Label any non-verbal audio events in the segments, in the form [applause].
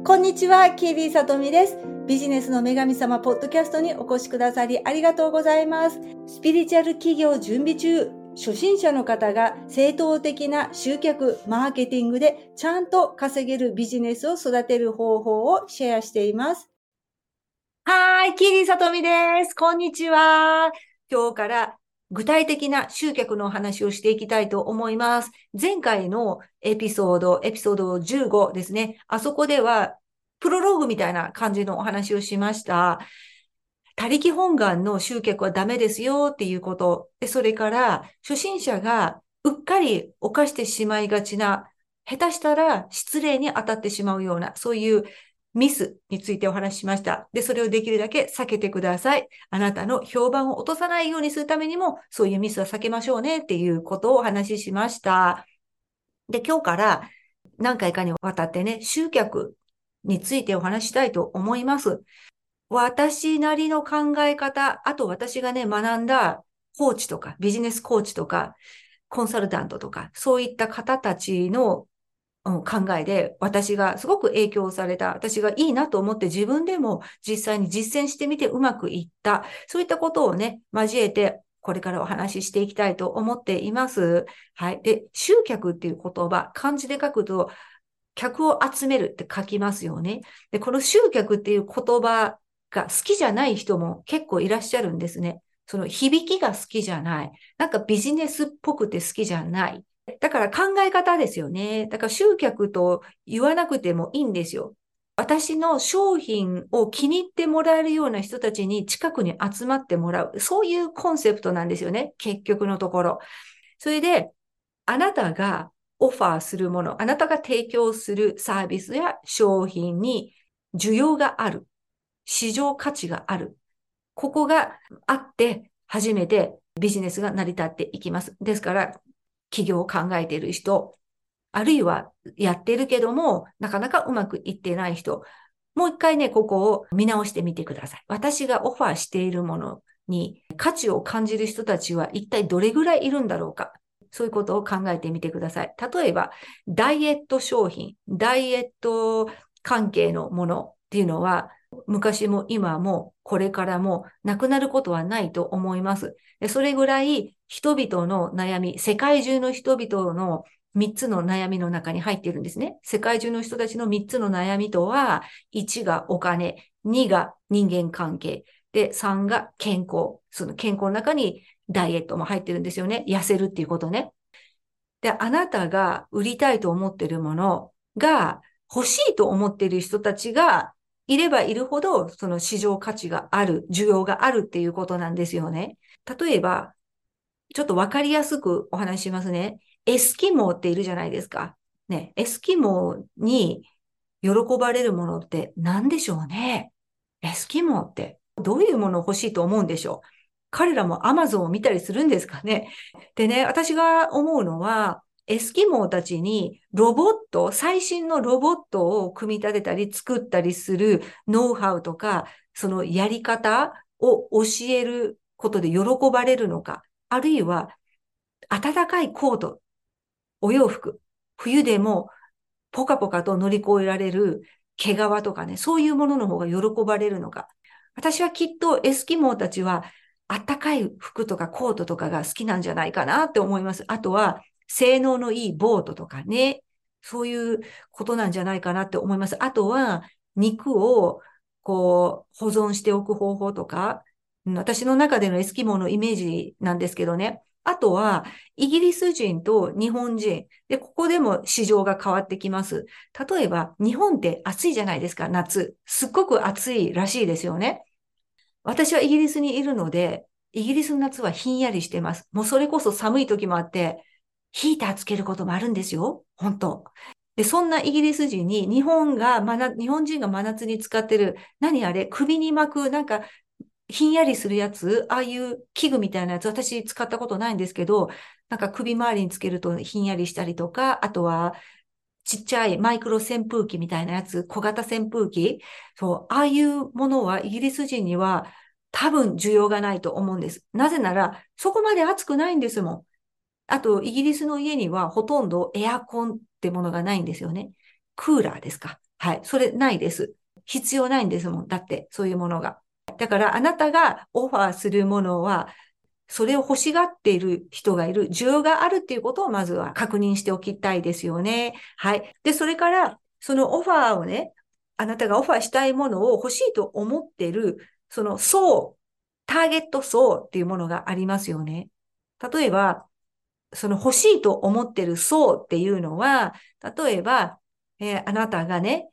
こんにちは、キービーさとみです。ビジネスの女神様ポッドキャストにお越しくださりありがとうございます。スピリチュアル企業準備中、初心者の方が正当的な集客、マーケティングでちゃんと稼げるビジネスを育てる方法をシェアしています。はい、キービーさとみです。こんにちは。今日から具体的な集客のお話をしていきたいと思います。前回のエピソード、エピソード15ですね。あそこでは、プロローグみたいな感じのお話をしました。他力本願の集客はダメですよっていうこと。で、それから、初心者がうっかり犯してしまいがちな、下手したら失礼に当たってしまうような、そういうミスについてお話ししました。で、それをできるだけ避けてください。あなたの評判を落とさないようにするためにも、そういうミスは避けましょうねっていうことをお話ししました。で、今日から何回かにわたってね、集客についてお話したいと思います。私なりの考え方、あと私がね、学んだコーチとか、ビジネスコーチとか、コンサルタントとか、そういった方たちの考えで、私がすごく影響された、私がいいなと思って自分でも実際に実践してみてうまくいった、そういったことをね、交えて、これからお話ししていきたいと思っています。はい。で、集客っていう言葉、漢字で書くと、客を集めるって書きますよね。で、この集客っていう言葉が好きじゃない人も結構いらっしゃるんですね。その響きが好きじゃない。なんかビジネスっぽくて好きじゃない。だから考え方ですよね。だから集客と言わなくてもいいんですよ。私の商品を気に入ってもらえるような人たちに近くに集まってもらう。そういうコンセプトなんですよね。結局のところ。それで、あなたがオファーするもの、あなたが提供するサービスや商品に需要がある。市場価値がある。ここがあって初めてビジネスが成り立っていきます。ですから、企業を考えている人、あるいはやってるけども、なかなかうまくいってない人、もう一回ね、ここを見直してみてください。私がオファーしているものに価値を感じる人たちは一体どれぐらいいるんだろうか。そういうことを考えてみてください。例えば、ダイエット商品、ダイエット関係のものっていうのは、昔も今もこれからもなくなることはないと思います。それぐらい人々の悩み、世界中の人々の3つの悩みの中に入っているんですね。世界中の人たちの3つの悩みとは、1がお金、2が人間関係、で、3が健康。その健康の中にダイエットも入ってるんですよね。痩せるっていうことね。で、あなたが売りたいと思ってるものが欲しいと思ってる人たちがいればいるほど、その市場価値がある、需要があるっていうことなんですよね。例えば、ちょっとわかりやすくお話ししますね。エスキモーっているじゃないですか。ね、エスキモーに喜ばれるものって何でしょうね。エスキモーってどういうものを欲しいと思うんでしょう。彼らもアマゾンを見たりするんですかね。でね、私が思うのは、エスキモーたちにロボット、最新のロボットを組み立てたり作ったりするノウハウとか、そのやり方を教えることで喜ばれるのか、あるいは暖かいコート、お洋服、冬でもポカポカと乗り越えられる毛皮とかね、そういうものの方が喜ばれるのか。私はきっとエスキモーたちは暖かい服とかコートとかが好きなんじゃないかなって思います。あとは性能のいいボートとかね、そういうことなんじゃないかなって思います。あとは、肉をこう保存しておく方法とか、私の中でのエスキモーのイメージなんですけどね。あとは、イギリス人と日本人。で、ここでも市場が変わってきます。例えば、日本って暑いじゃないですか、夏。すっごく暑いらしいですよね。私はイギリスにいるので、イギリスの夏はひんやりしてます。もうそれこそ寒い時もあって、ヒーターつけることもあるんですよ。本当。で、そんなイギリス人に日本が、まな日本人が真夏に使ってる、何あれ、首に巻く、なんか、ひんやりするやつ、ああいう器具みたいなやつ、私使ったことないんですけど、なんか首周りにつけるとひんやりしたりとか、あとは、ちっちゃいマイクロ扇風機みたいなやつ、小型扇風機、そう、ああいうものはイギリス人には多分需要がないと思うんです。なぜなら、そこまで暑くないんですもん。あと、イギリスの家にはほとんどエアコンってものがないんですよね。クーラーですか。はい。それないです。必要ないんですもん。だって、そういうものが。だからあなたがオファーするものは、それを欲しがっている人がいる、需要があるっていうことをまずは確認しておきたいですよね。はい。で、それから、そのオファーをね、あなたがオファーしたいものを欲しいと思っている、その層、ターゲット層っていうものがありますよね。例えば、その欲しいと思ってる層っていうのは、例えば、えー、あなたがね、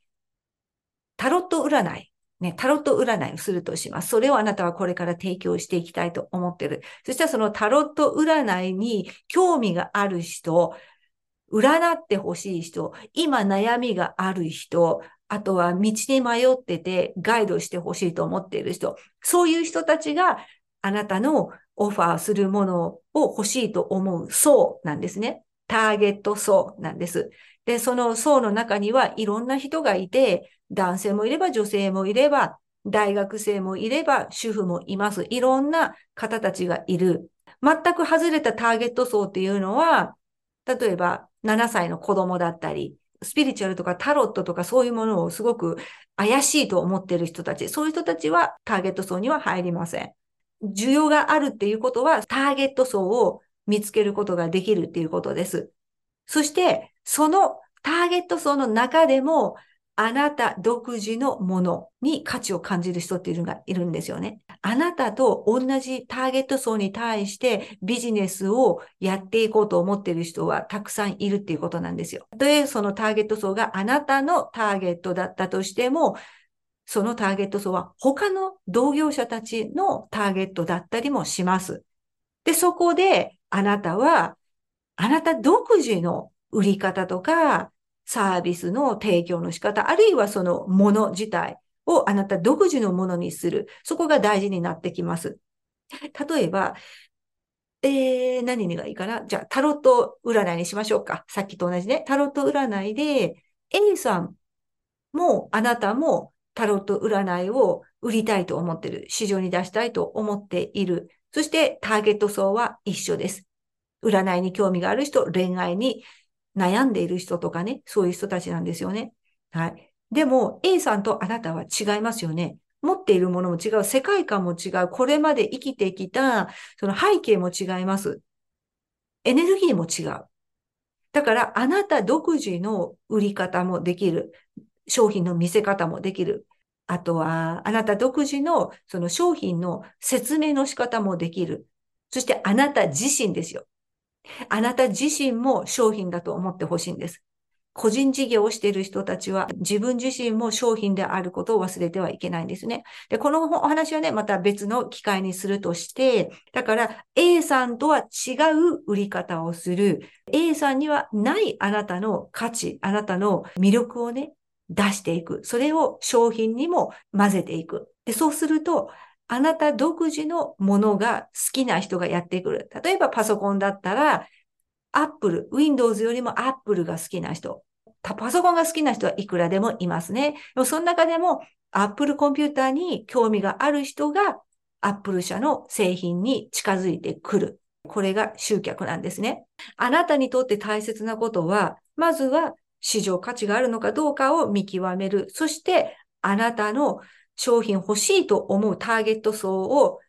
タロット占い、ね、タロット占いをするとします。それをあなたはこれから提供していきたいと思ってる。そしたらそのタロット占いに興味がある人、占ってほしい人、今悩みがある人、あとは道に迷っててガイドしてほしいと思っている人、そういう人たちがあなたのオファーするものを欲しいと思う層なんですね。ターゲット層なんです。で、その層の中にはいろんな人がいて、男性もいれば女性もいれば、大学生もいれば、主婦もいます。いろんな方たちがいる。全く外れたターゲット層っていうのは、例えば7歳の子供だったり、スピリチュアルとかタロットとかそういうものをすごく怪しいと思ってる人たち、そういう人たちはターゲット層には入りません。需要があるっていうことは、ターゲット層を見つけることができるっていうことです。そして、そのターゲット層の中でも、あなた独自のものに価値を感じる人っていうのがいるんですよね。あなたと同じターゲット層に対してビジネスをやっていこうと思っている人はたくさんいるっていうことなんですよ。たとえそのターゲット層があなたのターゲットだったとしても、そのターゲット層は他の同業者たちのターゲットだったりもします。で、そこであなたは、あなた独自の売り方とか、サービスの提供の仕方、あるいはそのもの自体をあなた独自のものにする。そこが大事になってきます。例えば、えー、何がいいかな？じゃあ、タロット占いにしましょうか。さっきと同じね。タロット占いで、A さんもあなたもタロット占いを売りたいと思ってる。市場に出したいと思っている。そしてターゲット層は一緒です。占いに興味がある人、恋愛に悩んでいる人とかね、そういう人たちなんですよね。はい。でも、A さんとあなたは違いますよね。持っているものも違う、世界観も違う、これまで生きてきた、その背景も違います。エネルギーも違う。だから、あなた独自の売り方もできる。商品の見せ方もできる。あとは、あなた独自のその商品の説明の仕方もできる。そして、あなた自身ですよ。あなた自身も商品だと思ってほしいんです。個人事業をしている人たちは自分自身も商品であることを忘れてはいけないんですね。で、このお話はね、また別の機会にするとして、だから A さんとは違う売り方をする。A さんにはないあなたの価値、あなたの魅力をね、出していく。それを商品にも混ぜていく。で、そうすると、あなた独自のものが好きな人がやってくる。例えばパソコンだったら、Apple、Windows よりも Apple が好きな人。パソコンが好きな人はいくらでもいますね。でもその中でも Apple コンピューターに興味がある人が Apple 社の製品に近づいてくる。これが集客なんですね。あなたにとって大切なことは、まずは市場価値があるのかどうかを見極める。そして、あなたの商品欲しいと思うターゲット層を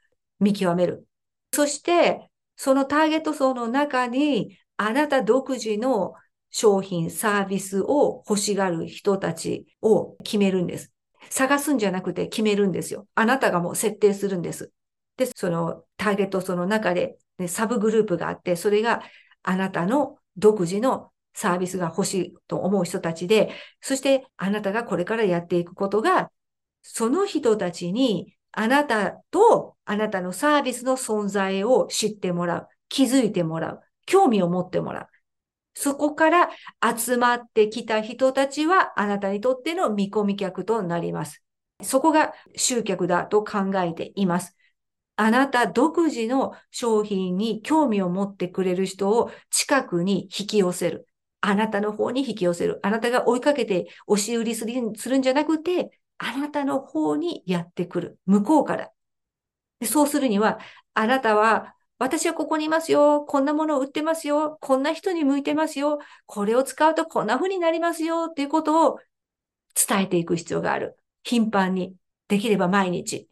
見極める。そして、そのターゲット層の中に、あなた独自の商品、サービスを欲しがる人たちを決めるんです。探すんじゃなくて決めるんですよ。あなたがもう設定するんです。で、そのターゲット層の中で、ね、サブグループがあって、それがあなたの独自のサービスが欲しいと思う人たちで、そしてあなたがこれからやっていくことがその人たちにあなたとあなたのサービスの存在を知ってもらう。気づいてもらう。興味を持ってもらう。そこから集まってきた人たちはあなたにとっての見込み客となります。そこが集客だと考えています。あなた独自の商品に興味を持ってくれる人を近くに引き寄せる。あなたの方に引き寄せる。あなたが追いかけて押し売りするんじゃなくて、あなたの方にやってくる。向こうから。でそうするには、あなたは、私はここにいますよ。こんなものを売ってますよ。こんな人に向いてますよ。これを使うとこんな風になりますよ。っていうことを伝えていく必要がある。頻繁に。できれば毎日。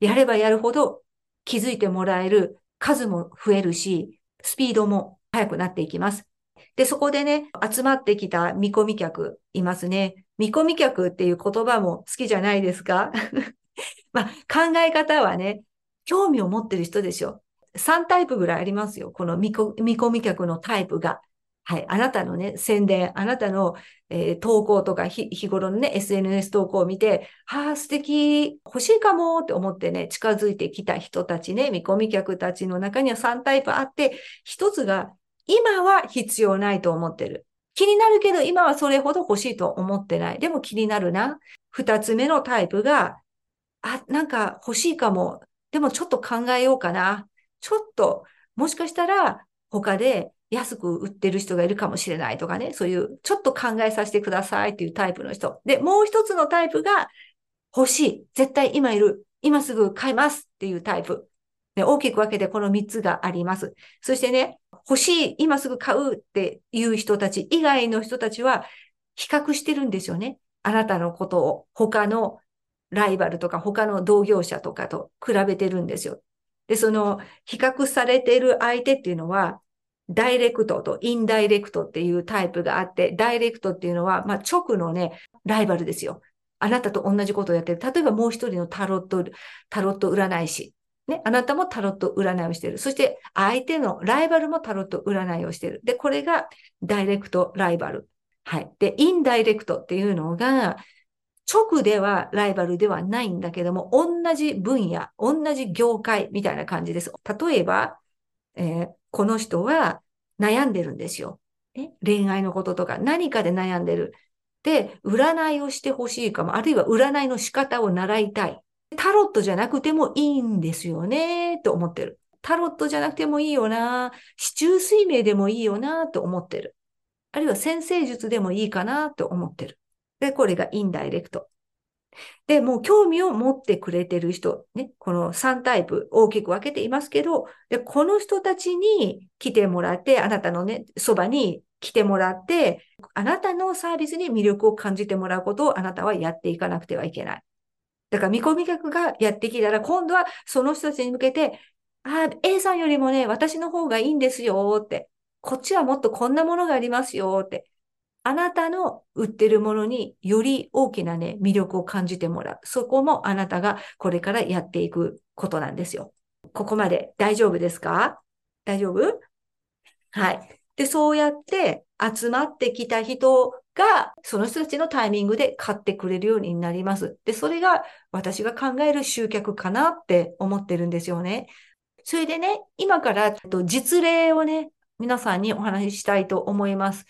やればやるほど気づいてもらえる数も増えるし、スピードも速くなっていきます。で、そこでね、集まってきた見込み客いますね。見込み客っていう言葉も好きじゃないですか [laughs] まあ、考え方はね、興味を持ってる人でしょ。3タイプぐらいありますよ。この見込み客のタイプが。はい。あなたのね、宣伝、あなたの、えー、投稿とか日頃のね、SNS 投稿を見て、はあ、素敵、欲しいかもって思ってね、近づいてきた人たちね、見込み客たちの中には3タイプあって、1つが、今は必要ないと思ってる。気になるけど、今はそれほど欲しいと思ってない。でも気になるな。2つ目のタイプが、あ、なんか欲しいかも。でもちょっと考えようかな。ちょっと、もしかしたら他で安く売ってる人がいるかもしれないとかね、そういうちょっと考えさせてくださいっていうタイプの人。で、もう一つのタイプが欲しい。絶対今いる。今すぐ買いますっていうタイプ。で大きく分けてこの3つがあります。そしてね、欲しい、今すぐ買うっていう人たち以外の人たちは比較してるんですよね。あなたのことを他のライバルとか他の同業者とかと比べてるんですよ。で、その比較されてる相手っていうのはダイレクトとインダイレクトっていうタイプがあって、ダイレクトっていうのは、まあ、直のね、ライバルですよ。あなたと同じことをやってる。例えばもう一人のタロット、タロット占い師。ね、あなたもタロット占いをしている。そして相手のライバルもタロット占いをしている。で、これがダイレクトライバル。はい。で、インダイレクトっていうのが、直ではライバルではないんだけども、同じ分野、同じ業界みたいな感じです。例えば、えー、この人は悩んでるんですよ。ね、恋愛のこととか何かで悩んでる。で、占いをしてほしいかも、あるいは占いの仕方を習いたい。タロットじゃなくてもいいんですよね、と思ってる。タロットじゃなくてもいいよな、市中水明でもいいよな、と思ってる。あるいは先生術でもいいかな、と思ってる。で、これがインダイレクト。で、もう興味を持ってくれてる人、ね、この3タイプ大きく分けていますけど、で、この人たちに来てもらって、あなたのね、そばに来てもらって、あなたのサービスに魅力を感じてもらうことをあなたはやっていかなくてはいけない。だから見込み客がやってきたら、今度はその人たちに向けて、ああ、A さんよりもね、私の方がいいんですよって。こっちはもっとこんなものがありますよって。あなたの売ってるものにより大きなね、魅力を感じてもらう。そこもあなたがこれからやっていくことなんですよ。ここまで大丈夫ですか？大丈夫？はい。で、そうやって集まってきた人が、その人たちのタイミングで買ってくれるようになります。で、それが私が考える集客かなって思ってるんですよね。それでね、今から実例をね、皆さんにお話ししたいと思います。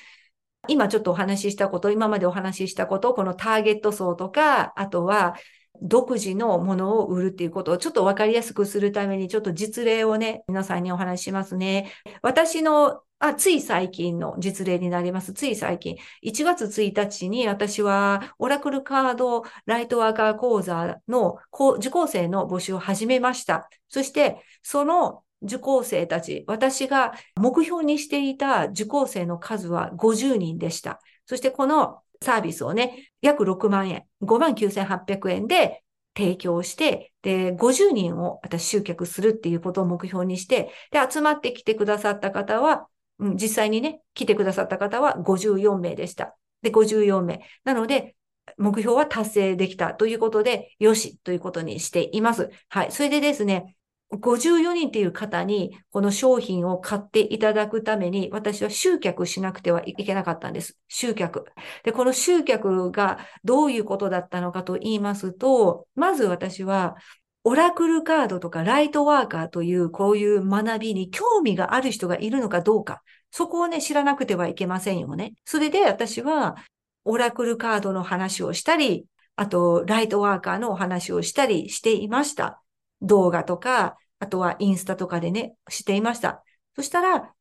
今ちょっとお話ししたこと、今までお話ししたこと、このターゲット層とか、あとは独自のものを売るっていうことをちょっとわかりやすくするために、ちょっと実例をね、皆さんにお話ししますね。私のあ、つい最近の実例になります。つい最近。1月1日に私はオラクルカードライトワーカー講座の受講生の募集を始めました。そして、その受講生たち、私が目標にしていた受講生の数は50人でした。そしてこのサービスをね、約6万円、5万9800円で提供して、で、50人を私集客するっていうことを目標にして、で、集まってきてくださった方は、うん、実際にね、来てくださった方は54名でした。で、54名。なので、目標は達成できたということで、よしということにしています。はい。それでですね、54人っていう方にこの商品を買っていただくために私は集客しなくてはいけなかったんです。集客。で、この集客がどういうことだったのかと言いますと、まず私はオラクルカードとかライトワーカーというこういう学びに興味がある人がいるのかどうか。そこをね、知らなくてはいけませんよね。それで私はオラクルカードの話をしたり、あとライトワーカーのお話をしたりしていました。動画とか、あとはインスタとかでね、していました。そしたら、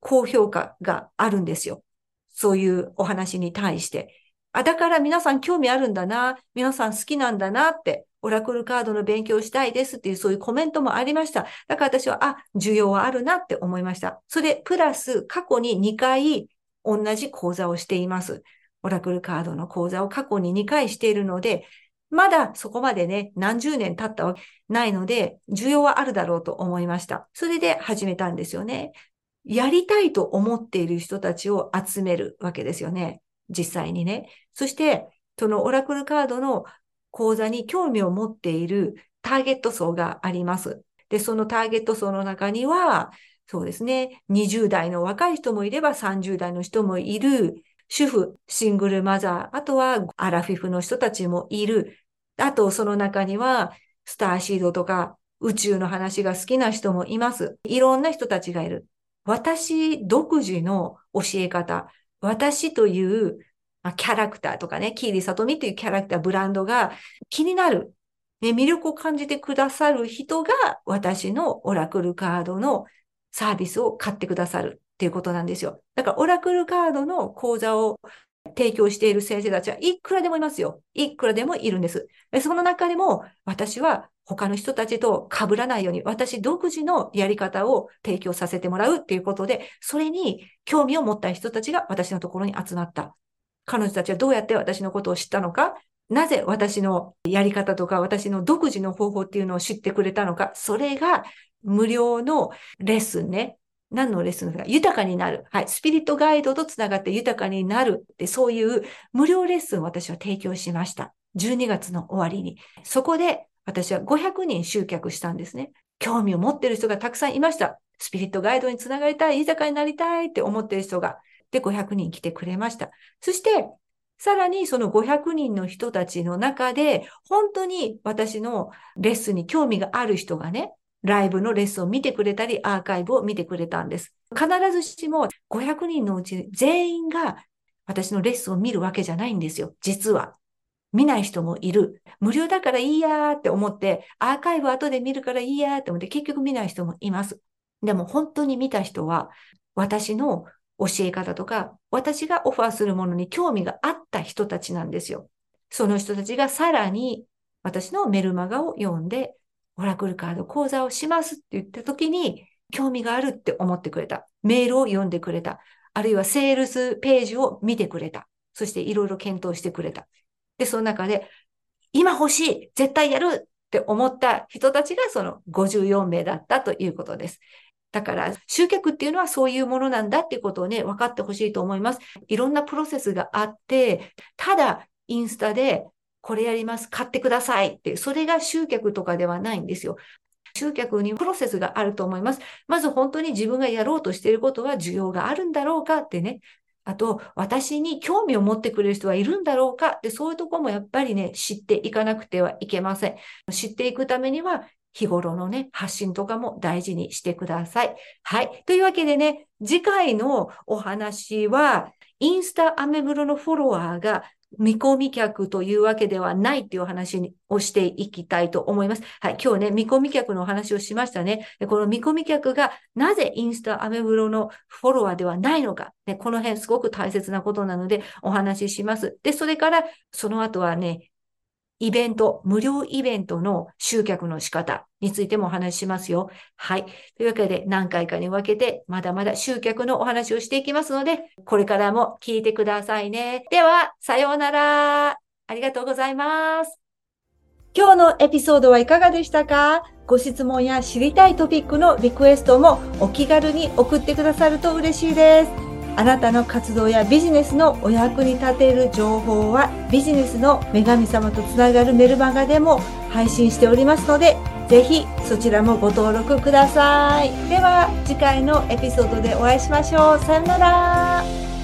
高評価があるんですよ。そういうお話に対して。あ、だから皆さん興味あるんだな。皆さん好きなんだなって。オラクルカードの勉強したいですっていうそういうコメントもありました。だから私は、あ、需要はあるなって思いました。それ、プラス過去に2回同じ講座をしています。オラクルカードの講座を過去に2回しているので、まだそこまでね、何十年経ったわけないので、需要はあるだろうと思いました。それで始めたんですよね。やりたいと思っている人たちを集めるわけですよね。実際にね。そして、そのオラクルカードの講座に興味を持っているターゲット層があります。で、そのターゲット層の中には、そうですね、20代の若い人もいれば30代の人もいる、主婦、シングルマザー、あとはアラフィフの人たちもいる。あと、その中には、スターシードとか宇宙の話が好きな人もいます。いろんな人たちがいる。私独自の教え方、私というキャラクターとかね、キーリサトミというキャラクター、ブランドが気になる、ね、魅力を感じてくださる人が私のオラクルカードのサービスを買ってくださるっていうことなんですよ。だからオラクルカードの講座を提供している先生たちはいくらでもいますよ。いくらでもいるんです。その中でも私は他の人たちと被らないように私独自のやり方を提供させてもらうっていうことで、それに興味を持った人たちが私のところに集まった。彼女たちはどうやって私のことを知ったのか、なぜ私のやり方とか私の独自の方法っていうのを知ってくれたのか、それが無料のレッスンね。何のレッスンですか豊かになる。はい。スピリットガイドとつながって豊かになるって、そういう無料レッスンを私は提供しました。12月の終わりに。そこで私は500人集客したんですね。興味を持ってる人がたくさんいました。スピリットガイドにつながりたい、豊かになりたいって思ってる人が。で、500人来てくれました。そして、さらにその500人の人たちの中で、本当に私のレッスンに興味がある人がね、ライブのレッスンを見てくれたり、アーカイブを見てくれたんです。必ずしも500人のうち全員が私のレッスンを見るわけじゃないんですよ。実は。見ない人もいる。無料だからいいやーって思って、アーカイブ後で見るからいいやーって思って、結局見ない人もいます。でも本当に見た人は、私の教え方とか、私がオファーするものに興味があった人たちなんですよ。その人たちがさらに私のメルマガを読んで、オラクルカード講座をしますって言った時に、興味があるって思ってくれた。メールを読んでくれた。あるいはセールスページを見てくれた。そしていろいろ検討してくれた。で、その中で、今欲しい絶対やるって思った人たちがその54名だったということです。だから、集客っていうのはそういうものなんだっていうことをね、分かってほしいと思います。いろんなプロセスがあって、ただ、インスタで、これやります、買ってくださいって、それが集客とかではないんですよ。集客にプロセスがあると思います。まず本当に自分がやろうとしていることは需要があるんだろうかってね。あと、私に興味を持ってくれる人はいるんだろうかで、そういうとこもやっぱりね、知っていかなくてはいけません。知っていくためには、日頃のね、発信とかも大事にしてください。はい。というわけでね、次回のお話は、インスタアメブロのフォロワーが見込み客というわけではないっていう話をしていきたいと思います。はい。今日ね、見込み客のお話をしましたね。この見込み客がなぜインスタアメブロのフォロワーではないのか。ね、この辺すごく大切なことなのでお話しします。で、それからその後はね、イベント、無料イベントの集客の仕方についてもお話ししますよ。はい。というわけで何回かに分けてまだまだ集客のお話をしていきますので、これからも聞いてくださいね。では、さようなら。ありがとうございます。今日のエピソードはいかがでしたか？ご質問や知りたいトピックのリクエストもお気軽に送ってくださると嬉しいです。あなたの活動やビジネスのお役に立てる情報はビジネスの女神様とつながるメルマガでも配信しておりますので是非そちらもご登録ください。では次回のエピソードでお会いしましょう。さよなら。